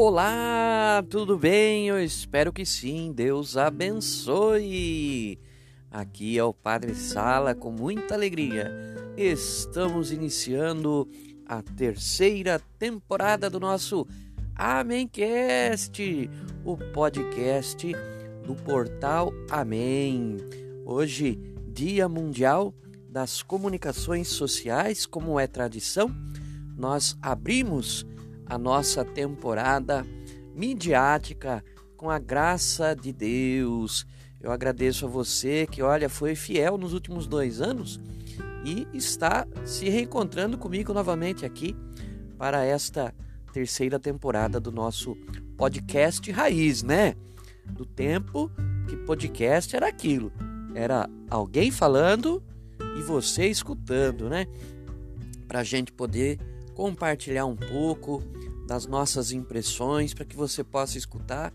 Olá, tudo bem? Eu espero que sim. Deus abençoe. Aqui é o Padre Sala com muita alegria. Estamos iniciando a terceira temporada do nosso Amencast, o podcast do portal Amém. Hoje, Dia Mundial das Comunicações Sociais, como é tradição, nós abrimos a nossa temporada midiática com a graça de Deus. Eu agradeço a você que, olha, foi fiel nos últimos dois anos e está se reencontrando comigo novamente aqui para esta terceira temporada do nosso podcast Raiz, né? Do tempo que podcast era aquilo, era alguém falando e você escutando, né? Para a gente poder compartilhar um pouco das nossas impressões para que você possa escutar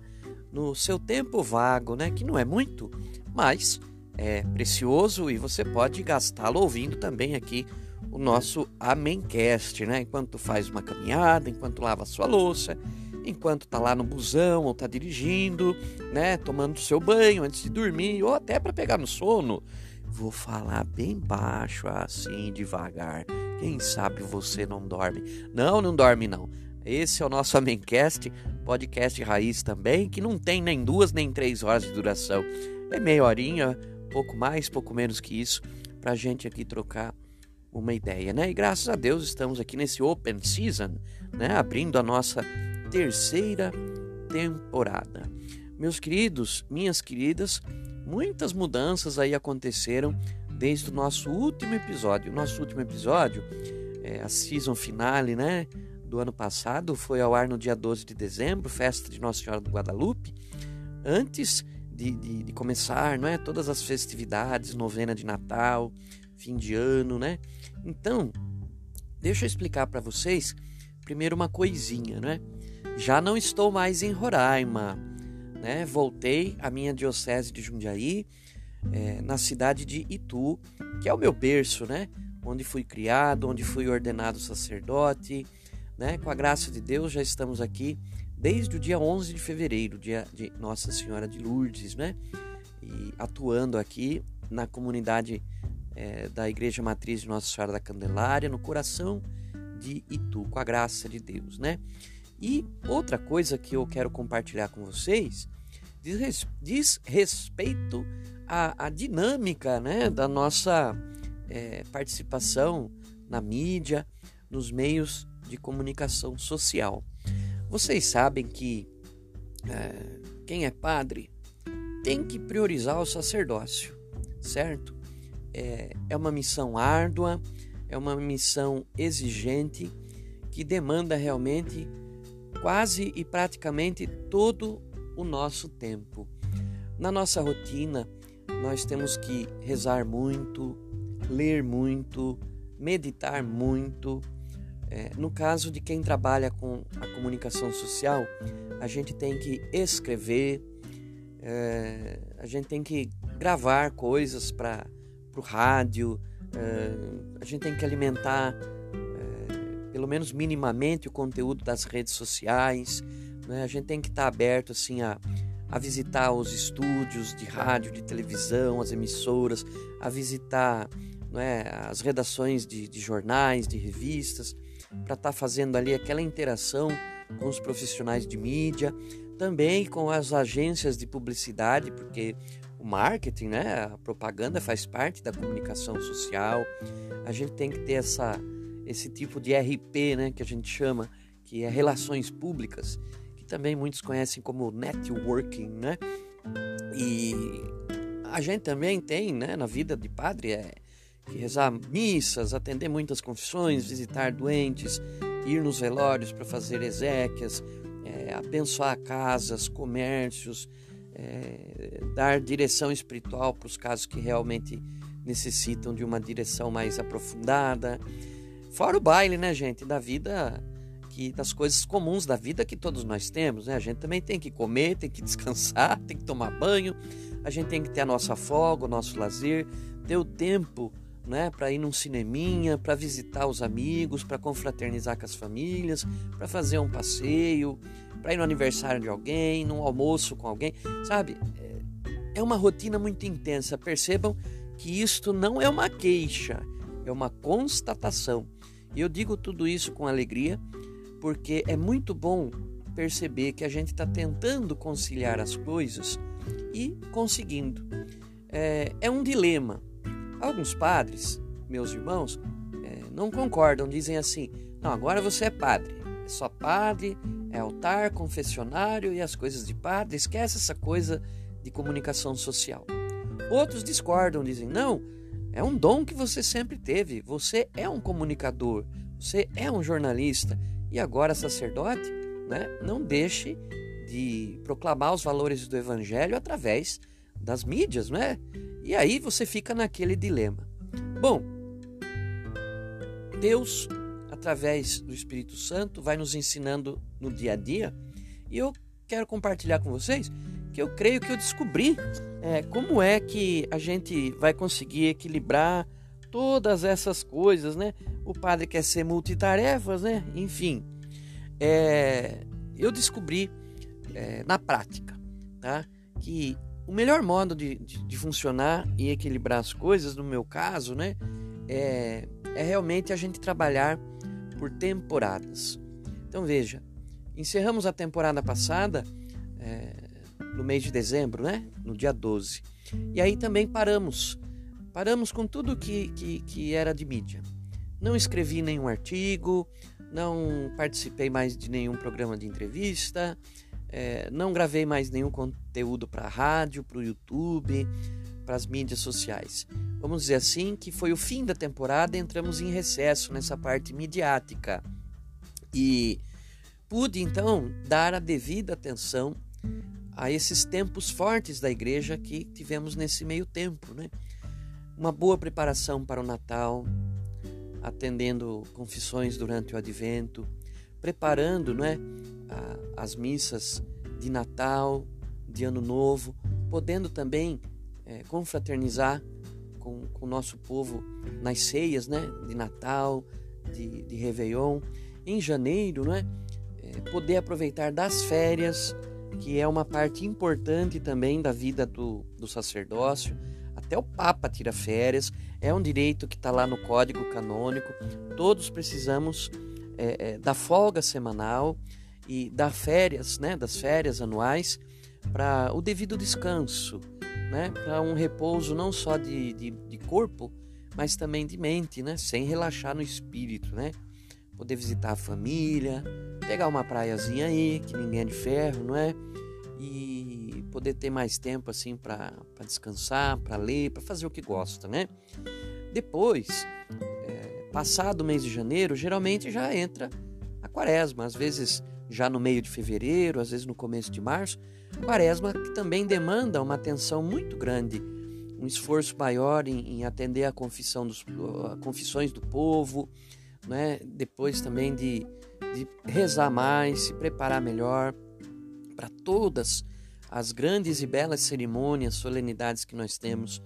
no seu tempo vago, né? Que não é muito, mas é precioso e você pode gastá-lo ouvindo também aqui o nosso Amencast, né? Enquanto faz uma caminhada, enquanto lava sua louça, enquanto tá lá no busão ou tá dirigindo, né? Tomando seu banho antes de dormir ou até para pegar no sono. Vou falar bem baixo, assim, devagar. Quem sabe você não dorme? Não, não dorme não. Esse é o nosso Amencast, podcast raiz também, que não tem nem duas nem três horas de duração. É meia horinha, pouco mais, pouco menos que isso, para a gente aqui trocar uma ideia, né? E graças a Deus estamos aqui nesse Open Season, né? Abrindo a nossa terceira temporada. Meus queridos, minhas queridas, muitas mudanças aí aconteceram desde o nosso último episódio. O nosso último episódio, é a season finale, né? do ano passado foi ao ar no dia 12 de dezembro, festa de Nossa Senhora do Guadalupe, antes de, de, de começar não é, todas as festividades, novena de Natal, fim de ano, né? Então, deixa eu explicar para vocês primeiro uma coisinha, né? Já não estou mais em Roraima, né? Voltei à minha diocese de Jundiaí, é, na cidade de Itu, que é o meu berço, né? Onde fui criado, onde fui ordenado sacerdote, né? Com a graça de Deus, já estamos aqui desde o dia 11 de fevereiro, dia de Nossa Senhora de Lourdes, né? E atuando aqui na comunidade é, da Igreja Matriz de Nossa Senhora da Candelária, no coração de Itu, com a graça de Deus, né? E outra coisa que eu quero compartilhar com vocês diz, respeito à, à, dinâmica né, da nossa é, participação na mídia, nos meios de comunicação social. Vocês sabem que é, quem é padre tem que priorizar o sacerdócio, certo? É, é uma missão árdua, é uma missão exigente que demanda realmente quase e praticamente todo o nosso tempo. Na nossa rotina, nós temos que rezar muito, ler muito, meditar muito, é, no caso de quem trabalha com a comunicação social, a gente tem que escrever, é, a gente tem que gravar coisas para o rádio, é, a gente tem que alimentar, é, pelo menos minimamente, o conteúdo das redes sociais, né? a gente tem que estar tá aberto assim a, a visitar os estúdios de rádio, de televisão, as emissoras, a visitar é, as redações de, de jornais, de revistas para estar tá fazendo ali aquela interação com os profissionais de mídia, também com as agências de publicidade, porque o marketing, né, a propaganda faz parte da comunicação social. A gente tem que ter essa, esse tipo de RP, né, que a gente chama, que é relações públicas, também muitos conhecem como networking, né? E a gente também tem, né, na vida de padre é rezar missas, atender muitas confissões, visitar doentes, ir nos velórios para fazer exéquias, é, abençoar casas, comércios, é, dar direção espiritual para os casos que realmente necessitam de uma direção mais aprofundada. Fora o baile, né, gente, da vida que das coisas comuns da vida que todos nós temos, né? A gente também tem que comer, tem que descansar, tem que tomar banho, a gente tem que ter a nossa folga, o nosso lazer, ter o tempo né, para ir num cineminha, para visitar os amigos, para confraternizar com as famílias, para fazer um passeio, para ir no aniversário de alguém, num almoço com alguém, sabe? É, é uma rotina muito intensa. Percebam que isto não é uma queixa, é uma constatação. E eu digo tudo isso com alegria, porque é muito bom perceber que a gente está tentando conciliar as coisas e conseguindo. É, é, um dilema. Alguns padres, meus irmãos, é, não concordam, dizem assim: não, agora você é padre, é só padre, é altar, confessionário e as coisas de padre, esquece essa coisa de comunicação social. Outros discordam, dizem: não, é um dom que você sempre teve, você é um comunicador, você é um jornalista e agora sacerdote, né? Não deixe de proclamar os valores do evangelho através das mídias, né? E aí você fica naquele dilema. Bom, Deus, através do Espírito Santo, vai nos ensinando no dia a dia e eu quero compartilhar com vocês que eu creio que eu descobri é, como é que a gente vai conseguir equilibrar todas essas coisas, né? O padre quer ser multitarefas, né? Enfim, é, eu descobri é, na prática, tá? Que o melhor modo de, de, de, funcionar e equilibrar as coisas, no meu caso, né? É, é realmente a gente trabalhar por temporadas. Então veja, encerramos a temporada passada é, no mês de dezembro, né? No dia 12. E aí também paramos Paramos com tudo que, que, que era de mídia. Não escrevi nenhum artigo, não participei mais de nenhum programa de entrevista, é, não gravei mais nenhum conteúdo para a rádio, para o YouTube, para as mídias sociais. Vamos dizer assim que foi o fim da temporada, entramos em recesso nessa parte midiática. E pude então dar a devida atenção a esses tempos fortes da igreja que tivemos nesse meio tempo, né? uma boa preparação para o Natal, atendendo confissões durante o Advento, preparando não é, as missas de Natal, de Ano Novo, podendo também é, confraternizar com, com o nosso povo nas ceias né, de Natal, de, de Réveillon. Em janeiro, não é, é, poder aproveitar das férias, que é uma parte importante também da vida do, do sacerdócio até o Papa tira férias, é um direito que está lá no Código Canônico. Todos precisamos é, é, da folga semanal e da férias, né, das férias anuais, para o devido descanso, né, para um repouso não só de, de, de, corpo, mas também de mente, né, sem relaxar no espírito, né, poder visitar a família, pegar uma praiazinha aí, que ninguém é de ferro, não é? Poder ter mais tempo assim para descansar, para ler, para fazer o que gosta, né? Depois, é, passado o mês de janeiro, geralmente já entra a quaresma, às vezes já no meio de fevereiro, às vezes no começo de março. Quaresma que também demanda uma atenção muito grande, um esforço maior em, em atender a, confissão dos, a confissões do povo, né? depois também de, de rezar mais, se preparar melhor para todas as grandes e belas cerimônias, solenidades que nós temos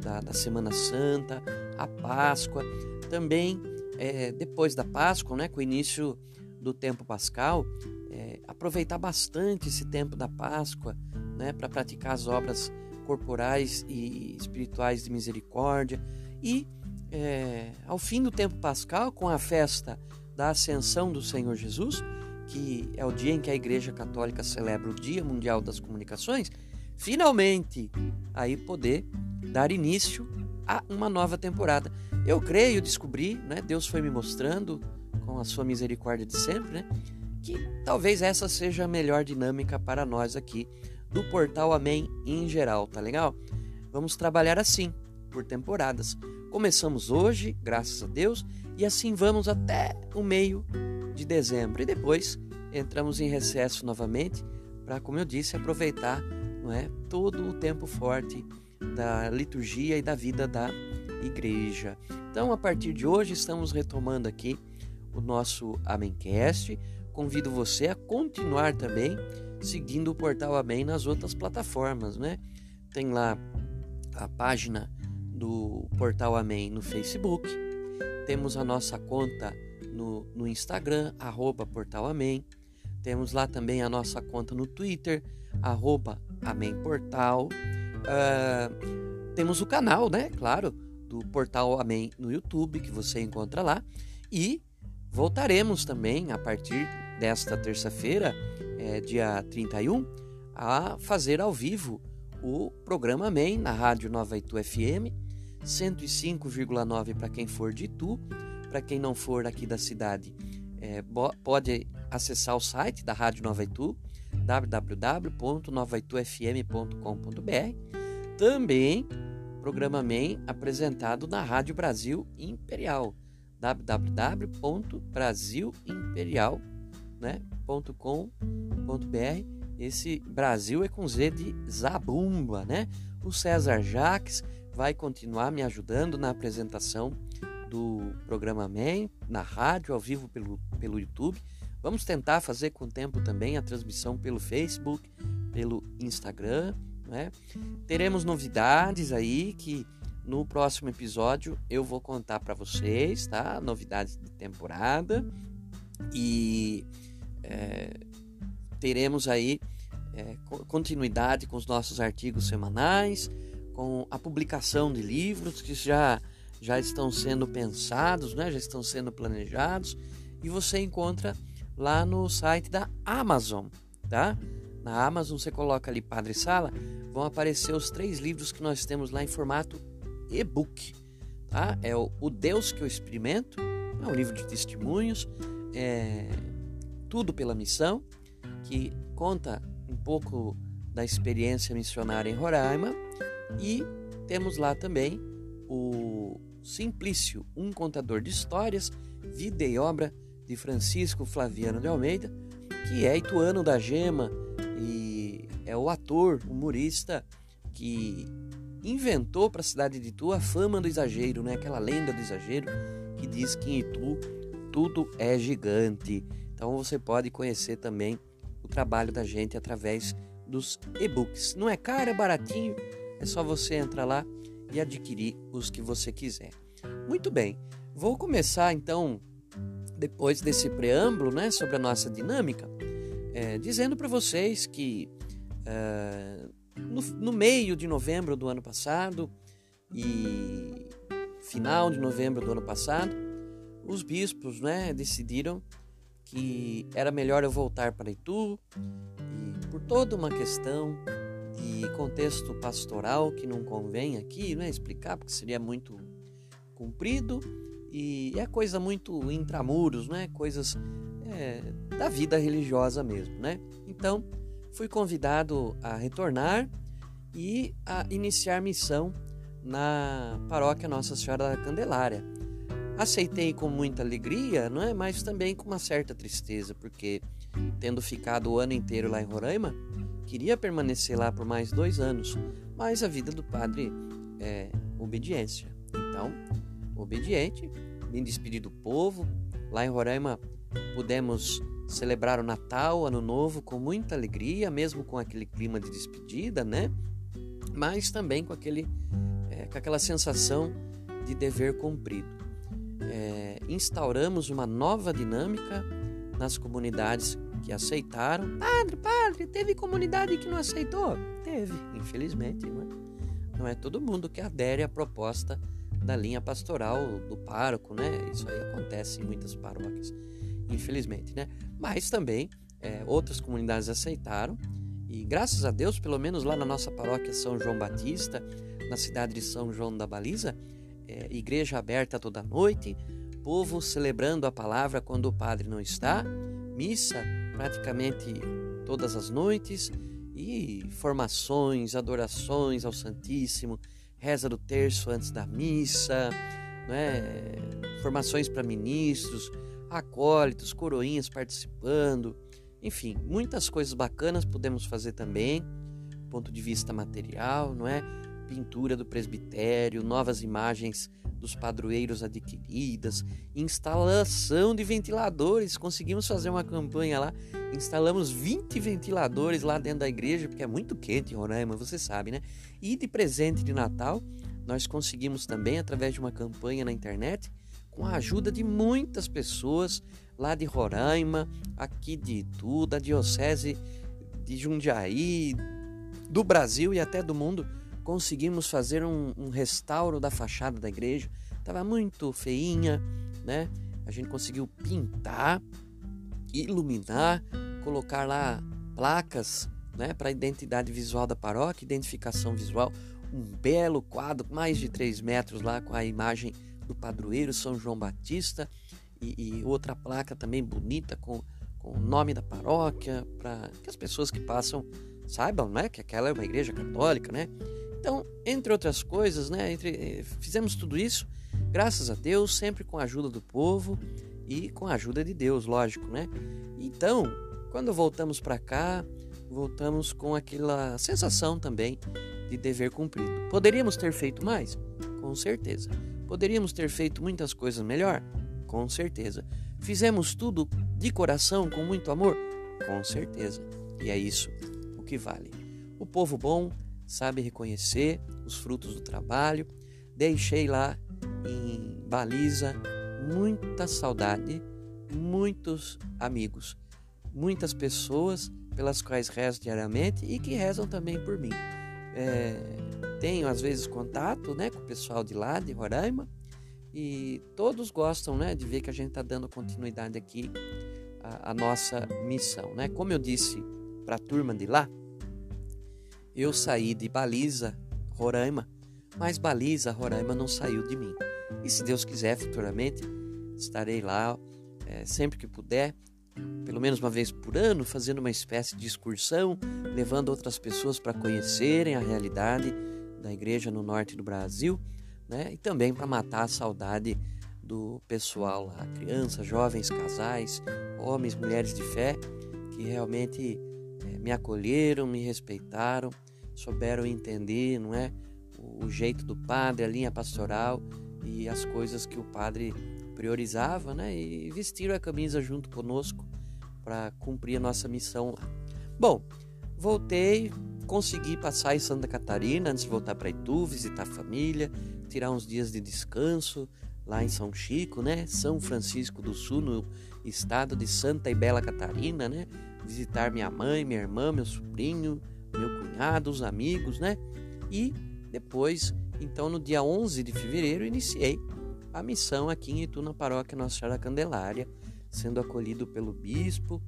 da, da Semana Santa, a Páscoa, também é, depois da Páscoa, né, com o início do tempo pascal, é, aproveitar bastante esse tempo da Páscoa né, para praticar as obras corporais e espirituais de misericórdia. E é, ao fim do tempo pascal, com a festa da Ascensão do Senhor Jesus, que é o dia em que a Igreja Católica celebra o Dia Mundial das Comunicações, finalmente aí poder dar início a uma nova temporada. Eu creio, descobri, né? Deus foi me mostrando com a sua misericórdia de sempre, né? Que talvez essa seja a melhor dinâmica para nós aqui do portal Amém em geral, tá legal? Vamos trabalhar assim, por temporadas. Começamos hoje, graças a Deus, e assim vamos até o meio de dezembro. E depois entramos em recesso novamente para, como eu disse, aproveitar não é, todo o tempo forte da liturgia e da vida da igreja. Então, a partir de hoje, estamos retomando aqui o nosso Amencast. Convido você a continuar também seguindo o portal Amém nas outras plataformas, né? Tem lá a página do portal Amém no Facebook, temos a nossa conta no, no Instagram, arroba Portal Amém. Temos lá também a nossa conta no Twitter, arroba Portal. Uh, temos o canal, né? Claro, do Portal Amém no YouTube, que você encontra lá. E voltaremos também a partir desta terça-feira, é, dia 31, a fazer ao vivo o programa Amém na Rádio Nova Itu FM, 105,9 para quem for de Itu, para quem não for aqui da cidade, é, pode acessar o site da Rádio Nova Itu, www.novaitufm.com.br. Também programa MEM apresentado na Rádio Brasil Imperial, www.brasilimperial.com.br. Esse Brasil é com Z de Zabumba, né? O César Jaques vai continuar me ajudando na apresentação do programa MEM, na rádio, ao vivo pelo, pelo YouTube. Vamos tentar fazer com o tempo também a transmissão pelo Facebook, pelo Instagram. Né? Teremos novidades aí que no próximo episódio eu vou contar para vocês, tá? Novidades de temporada e é, teremos aí é, continuidade com os nossos artigos semanais, com a publicação de livros que já já estão sendo pensados, né? já estão sendo planejados e você encontra lá no site da Amazon, tá? Na Amazon você coloca ali Padre Sala, vão aparecer os três livros que nós temos lá em formato e-book, tá? É o, o Deus que eu experimento, é um livro de testemunhos, é tudo pela missão, que conta um pouco da experiência missionária em Roraima e temos lá também o Simplício, um contador de histórias, vida e obra de Francisco Flaviano de Almeida, que é ituano da Gema e é o ator, humorista que inventou para a cidade de Itu a fama do exagero, né? Aquela lenda do exagero que diz que em Itu tudo é gigante. Então você pode conhecer também o trabalho da gente através dos e-books. Não é caro, é baratinho, é só você entrar lá e adquirir os que você quiser. Muito bem, vou começar então, depois desse preâmbulo né, sobre a nossa dinâmica, é, dizendo para vocês que é, no, no meio de novembro do ano passado e final de novembro do ano passado, os bispos né, decidiram que era melhor eu voltar para Itu e por toda uma questão de contexto pastoral que não convém aqui né, explicar, porque seria muito comprido e é coisa muito intramuros, né? Coisas é, da vida religiosa mesmo, né? Então, fui convidado a retornar e a iniciar missão na paróquia Nossa Senhora da Candelária. Aceitei com muita alegria, não é? Mas também com uma certa tristeza, porque tendo ficado o ano inteiro lá em Roraima, queria permanecer lá por mais dois anos, mas a vida do padre é obediência. Então, obediente, me despedi do povo. Lá em Roraima pudemos celebrar o Natal, Ano Novo com muita alegria, mesmo com aquele clima de despedida, né? Mas também com, aquele, é, com aquela sensação de dever cumprido. É, instauramos uma nova dinâmica nas comunidades que aceitaram. Padre, padre, teve comunidade que não aceitou? Teve, infelizmente, não é? Não é todo mundo que adere à proposta da linha pastoral do pároco, né? Isso aí acontece em muitas paróquias, infelizmente, né? Mas também é, outras comunidades aceitaram e graças a Deus, pelo menos lá na nossa paróquia São João Batista, na cidade de São João da Baliza, é, igreja aberta toda noite, povo celebrando a palavra quando o padre não está, missa praticamente todas as noites e formações, adorações ao Santíssimo, reza do terço antes da missa, né? formações para ministros, acólitos, coroinhas participando, enfim, muitas coisas bacanas podemos fazer também, ponto de vista material, não é? Pintura do presbitério, novas imagens dos padroeiros adquiridas, instalação de ventiladores. Conseguimos fazer uma campanha lá, instalamos 20 ventiladores lá dentro da igreja, porque é muito quente em Roraima, você sabe, né? E de presente de Natal, nós conseguimos também, através de uma campanha na internet, com a ajuda de muitas pessoas, lá de Roraima, aqui de Itu, da Diocese de Jundiaí, do Brasil e até do mundo, conseguimos fazer um, um restauro da fachada da igreja. Estava muito feinha, né? A gente conseguiu pintar, iluminar, colocar lá placas né, para a identidade visual da paróquia, identificação visual, um belo quadro, mais de 3 metros lá com a imagem do padroeiro São João Batista e, e outra placa também bonita com, com o nome da paróquia, para que as pessoas que passam saibam né, que aquela é uma igreja católica. Né? Então, entre outras coisas, né, entre, eh, fizemos tudo isso, graças a Deus, sempre com a ajuda do povo e com a ajuda de Deus, lógico. Né? Então, quando voltamos para cá, voltamos com aquela sensação também de dever cumprido. Poderíamos ter feito mais? Com certeza. Poderíamos ter feito muitas coisas melhor? Com certeza. Fizemos tudo de coração, com muito amor? Com certeza. E é isso o que vale. O povo bom sabe reconhecer os frutos do trabalho. Deixei lá em Baliza muita saudade, muitos amigos, muitas pessoas pelas quais rezo diariamente e que rezam também por mim. É, tenho às vezes contato né, com o pessoal de lá, de Roraima, e todos gostam né, de ver que a gente está dando continuidade aqui à, à, nossa missão. Né? Como eu disse para a turma de lá, eu saí de Baliza, Roraima, mas Baliza, Roraima não saiu de mim. E se Deus quiser, futuramente estarei lá é, sempre que puder pelo menos uma vez por ano, fazendo uma espécie de excursão, levando outras pessoas para conhecerem a realidade da igreja no norte do Brasil, né? E também para matar a saudade do pessoal lá, crianças, jovens, casais, homens, mulheres de fé, que realmente me acolheram, me respeitaram, souberam entender, não é, o, jeito do padre, a linha pastoral e as coisas que o padre priorizava, né? E vestiram a camisa junto conosco para cumprir a nossa missão lá. Bom, voltei, consegui passar em Santa Catarina antes de voltar para Itu, visitar a família, tirar uns dias de descanso lá em São Chico, né? São Francisco do Sul, no estado de Santa e Bela Catarina, né? Visitar minha mãe, minha irmã, meu sobrinho, meu cunhado, os amigos, né? E depois, então no dia 11 de fevereiro, iniciei a missão aqui em Itu, na paróquia Nossa Senhora Candelária, sendo acolhido pelo bispo,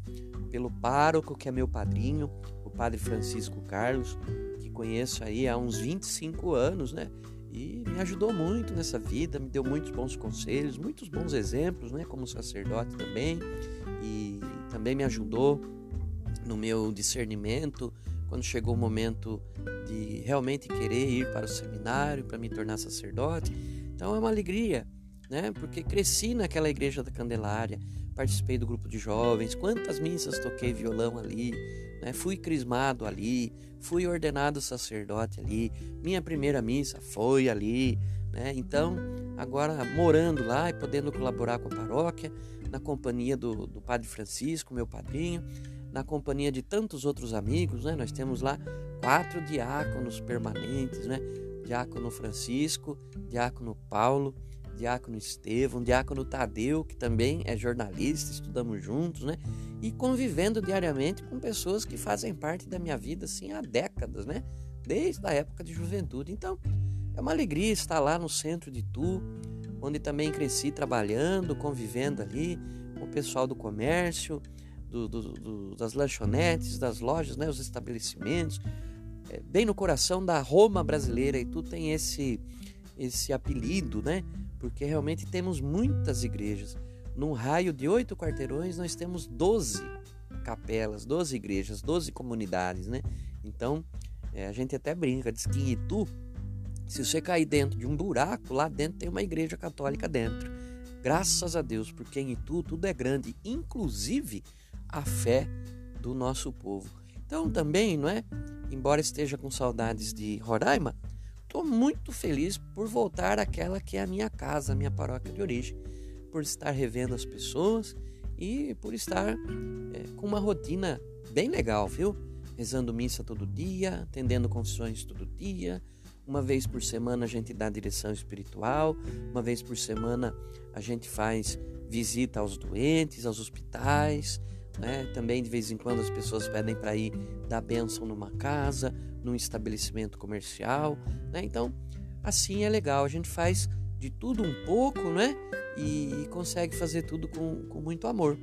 pelo pároco, que é meu padrinho, o padre Francisco Carlos, que conheço aí há uns 25 anos, né? E me ajudou muito nessa vida, me deu muitos bons conselhos, muitos bons exemplos, né? Como sacerdote também, e também me ajudou no meu discernimento quando chegou o momento de realmente querer ir para o seminário, para me tornar sacerdote. Então é uma alegria né? Porque cresci naquela igreja da Candelária, participei do grupo de jovens, quantas missas toquei violão ali, né? Fui crismado ali, fui ordenado sacerdote ali, minha primeira missa foi ali, né? Então, agora morando lá e podendo colaborar com a paróquia, na companhia do, do Padre Francisco, meu padrinho, na companhia de tantos outros amigos, né? Nós temos lá quatro diáconos permanentes, né? Diácono Francisco, Diácono Paulo, diácono Estevão, diácono Tadeu, que também é jornalista, estudamos juntos, né? E convivendo diariamente com pessoas que fazem parte da minha vida assim há décadas, né? Desde a época de juventude. Então, é uma alegria estar lá no centro de Tu, onde também cresci trabalhando, convivendo ali com o pessoal do comércio, do, do, do, das lanchonetes, das lojas, né? Os estabelecimentos, é, bem no coração da Roma brasileira. E Tu tem esse esse apelido, né? porque realmente temos muitas igrejas. Num raio de oito quarteirões, nós temos 12 capelas, 12 igrejas, 12 comunidades, né? Então, é, a gente até brinca, diz que em Itu, se você cair dentro de um buraco, lá dentro tem uma igreja católica dentro. Graças a Deus, porque em Itu tudo é grande, inclusive a fé do nosso povo. Então, também, não é? Embora esteja com saudades de Roraima, Estou muito feliz por voltar àquela que é a minha casa, a minha paróquia de origem, por estar revendo as pessoas e por estar é, com uma rotina bem legal, viu? Rezando missa todo dia, atendendo confissões todo dia, Uma vez por semana a gente dá direção espiritual, uma vez por semana a gente faz visita aos doentes, aos hospitais, né? Também de vez em quando as pessoas pedem para ir dar bênção numa casa, num estabelecimento comercial, né? Então, assim é legal, a gente faz de tudo um pouco, né? E, e consegue fazer tudo com, com muito amor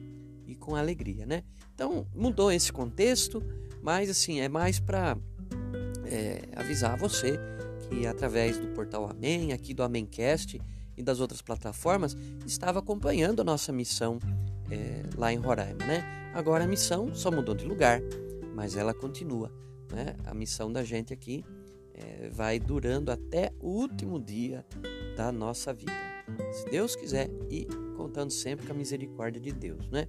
e com alegria, né? Então, mudou esse contexto, mas assim, é mais para é, avisar você que através do portal Amém, aqui do Amencast e das outras plataformas, estava acompanhando a nossa missão é, lá em Roraima, né? Agora a missão só mudou de lugar, mas ela continua, né? A missão da gente aqui é, vai durando até o último dia da nossa vida, se Deus quiser e contando sempre com a misericórdia de Deus, né?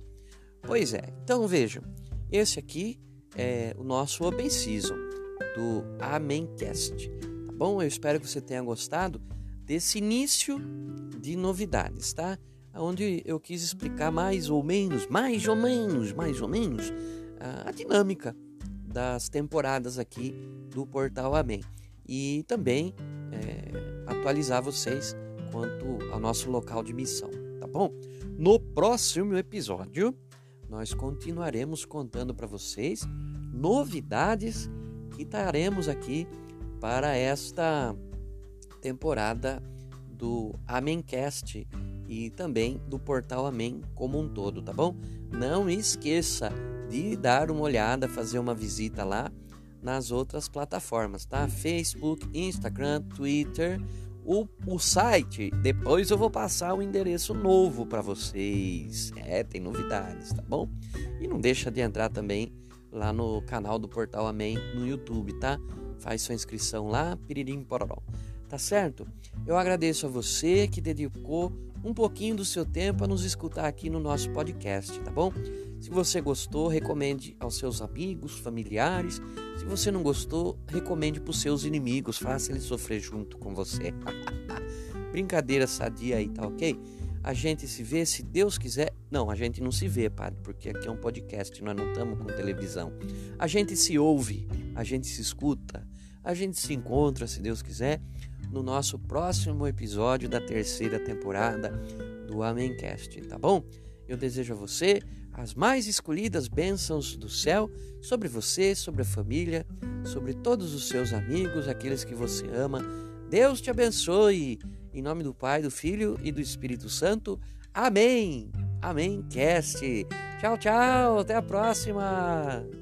Pois é, então vejam, esse aqui é o nosso Open Season do Amencast, tá bom? Eu espero que você tenha gostado desse início de novidades, tá? Onde eu quis explicar mais ou menos, mais ou menos, mais ou menos, a dinâmica das temporadas aqui do Portal Amém. E também é, atualizar vocês quanto ao nosso local de missão, tá bom? No próximo episódio, nós continuaremos contando para vocês novidades que traremos aqui para esta temporada do Amencast e também do portal Amém como um todo, tá bom? Não esqueça de dar uma olhada, fazer uma visita lá nas outras plataformas, tá? Facebook, Instagram, Twitter, o, o site. Depois eu vou passar o endereço novo para vocês. É, tem novidades, tá bom? E não deixa de entrar também lá no canal do Portal Amém no YouTube, tá? Faz sua inscrição lá, piririm pororó tá certo? Eu agradeço a você que dedicou um pouquinho do seu tempo a nos escutar aqui no nosso podcast, tá bom? Se você gostou, recomende aos seus amigos, familiares. Se você não gostou, recomende para os seus inimigos, faça ele sofrer junto com você. Brincadeira sadia aí, tá ok? A gente se vê, se Deus quiser. Não, a gente não se vê, padre, porque aqui é um podcast, nós não estamos com televisão. A gente se ouve, a gente se escuta, a gente se encontra, se Deus quiser no nosso próximo episódio da terceira temporada do Amencast, tá bom? Eu desejo a você as mais escolhidas bênçãos do céu sobre você, sobre a família, sobre todos os seus amigos, aqueles que você ama. Deus te abençoe. Em nome do Pai, do Filho e do Espírito Santo. Amém. Amém. Cast. Tchau, tchau. Até a próxima.